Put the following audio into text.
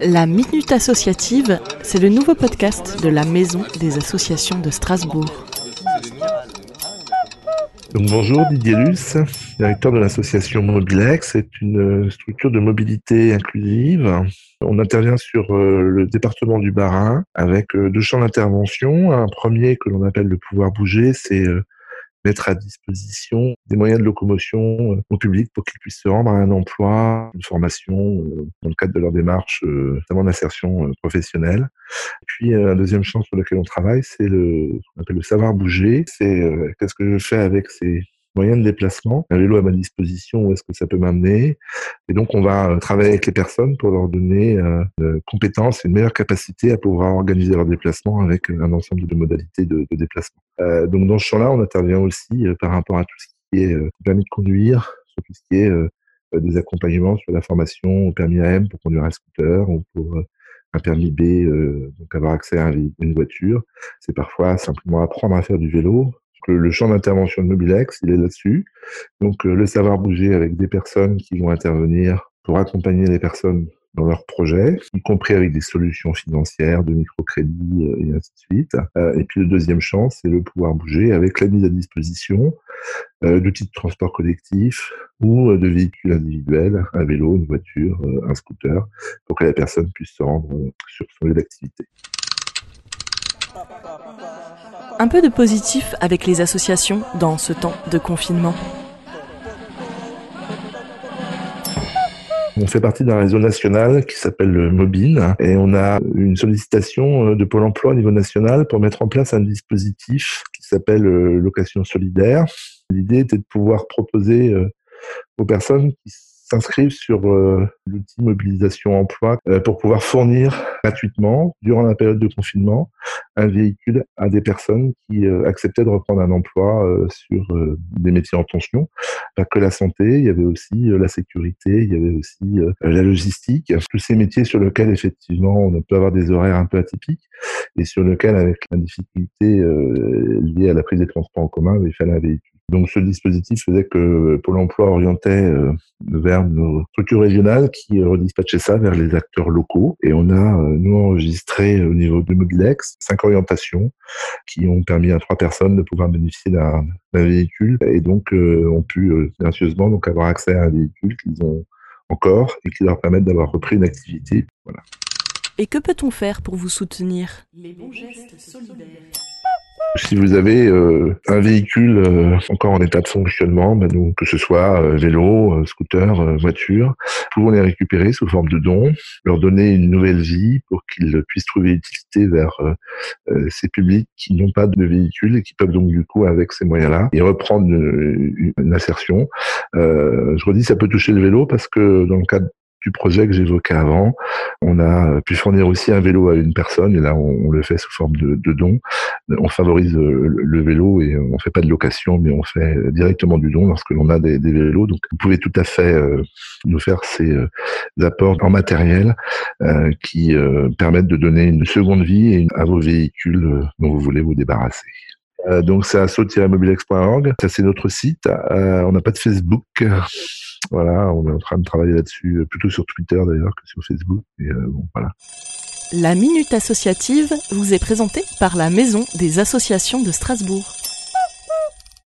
La Minute Associative, c'est le nouveau podcast de la Maison des Associations de Strasbourg. Bonjour Didier Luce, directeur de l'association Mobilex. C'est une structure de mobilité inclusive. On intervient sur euh, le département du Bas-Rhin avec euh, deux champs d'intervention. Un premier que l'on appelle le pouvoir bouger, c'est euh, mettre à disposition des moyens de locomotion euh, au public pour qu'ils puissent se rendre à un emploi, une formation euh, dans le cadre de leur démarche, euh, notamment d'insertion professionnelle. puis un deuxième champ sur lequel on travaille, c'est le, qu'on appelle le savoir bouger. C'est qu'est-ce que je fais avec ces moyens de déplacement, un vélo à ma disposition, où est-ce que ça peut m'amener Et donc, on va euh, travailler avec les personnes pour leur donner euh, compétences et une meilleure capacité à pouvoir organiser leur déplacement avec un ensemble de modalités de, déplacement. Euh, donc, dans ce champ-là, on intervient aussi euh, par rapport à tout ce qui est permis de conduire, sur tout ce qui est des accompagnements sur la formation au permis AM pour conduire un scooter ou pour un permis B, donc avoir accès à une voiture. C'est parfois simplement apprendre à faire du vélo, le champ d'intervention de Mobilex, il est là-dessus. Donc, euh, le savoir bouger avec des personnes qui vont intervenir pour accompagner les personnes dans leurs projets, y compris avec des solutions financières, de microcrédit euh, et ainsi de suite. Euh, et puis le deuxième champ, c'est le pouvoir bouger avec la mise à disposition d'outils de transport collectif ou de véhicules individuels, un vélo, une voiture, un scooter, pour que la personne puisse se rendre sur son lieu d'activité. Un peu de positif avec les associations dans ce temps de confinement. On fait partie d'un réseau national qui s'appelle le Mobine et on a une sollicitation euh, de Pôle emploi au niveau national pour mettre en place un dispositif qui s'appelle euh, location solidaire. L'idée était de pouvoir proposer euh, aux personnes qui s'inscrivent sur euh, l'outil mobilisation emploi euh, pour pouvoir fournir gratuitement, durant la période de confinement, un véhicule à des personnes qui euh, acceptaient de reprendre un emploi sur des métiers en tension. Pas que la santé, il y avait aussi la sécurité, il y avait aussi la logistique, tous ces métiers sur lesquels effectivement on peut avoir des horaires un peu atypiques et sur lesquels avec la difficulté liée à la prise des transports en commun, il fallait un véhicule. Donc ce dispositif faisait que Pôle emploi orientait euh, vers nos structures régionales qui redispatchaient ça vers les acteurs locaux. Et on a, euh, nous, enregistré au niveau de Mobilex cinq orientations qui ont permis à trois personnes de pouvoir bénéficier d'un véhicule et donc euh, ont pu gracieusement donc avoir accès à un véhicule qu'ils ont encore et qui leur permettent d'avoir repris une activité. Voilà. Et que peut-on faire pour vous soutenir? Les bons gestes solidaires. Si vous avez euh, un véhicule euh, encore en état de fonctionnement, donc, que ce soit euh, vélo, scooter, voiture, pouvons les récupérer sous forme de dons, leur donner une nouvelle vie pour qu'ils puissent trouver utilité vers ces publics qui n'ont pas de véhicule et qui peuvent donc du coup avec ces moyens-là et reprendre une, une insertion. je redis, ça peut toucher le vélo parce que dans le cadre du projet que j'évoquais avant. On a pu fournir aussi un vélo à une personne et là on, le fait sous forme de, de don. On favorise euh, le, vélo et on fait pas de location mais on fait directement du don lorsque l'on a des, vélos. Donc vous pouvez tout à fait euh, nous faire ces euh, apports en matériel qui permettent de donner une seconde vie à vos véhicules dont vous voulez vous débarrasser. Donc c'est à mobilex.org, ça c'est notre site. on n'a pas de Facebook. Voilà, on est en train de travailler là-dessus, euh, plutôt sur Twitter d'ailleurs que sur Facebook. Et euh, bon, voilà. La Minute Associative vous est présentée par la Maison des Associations de Strasbourg.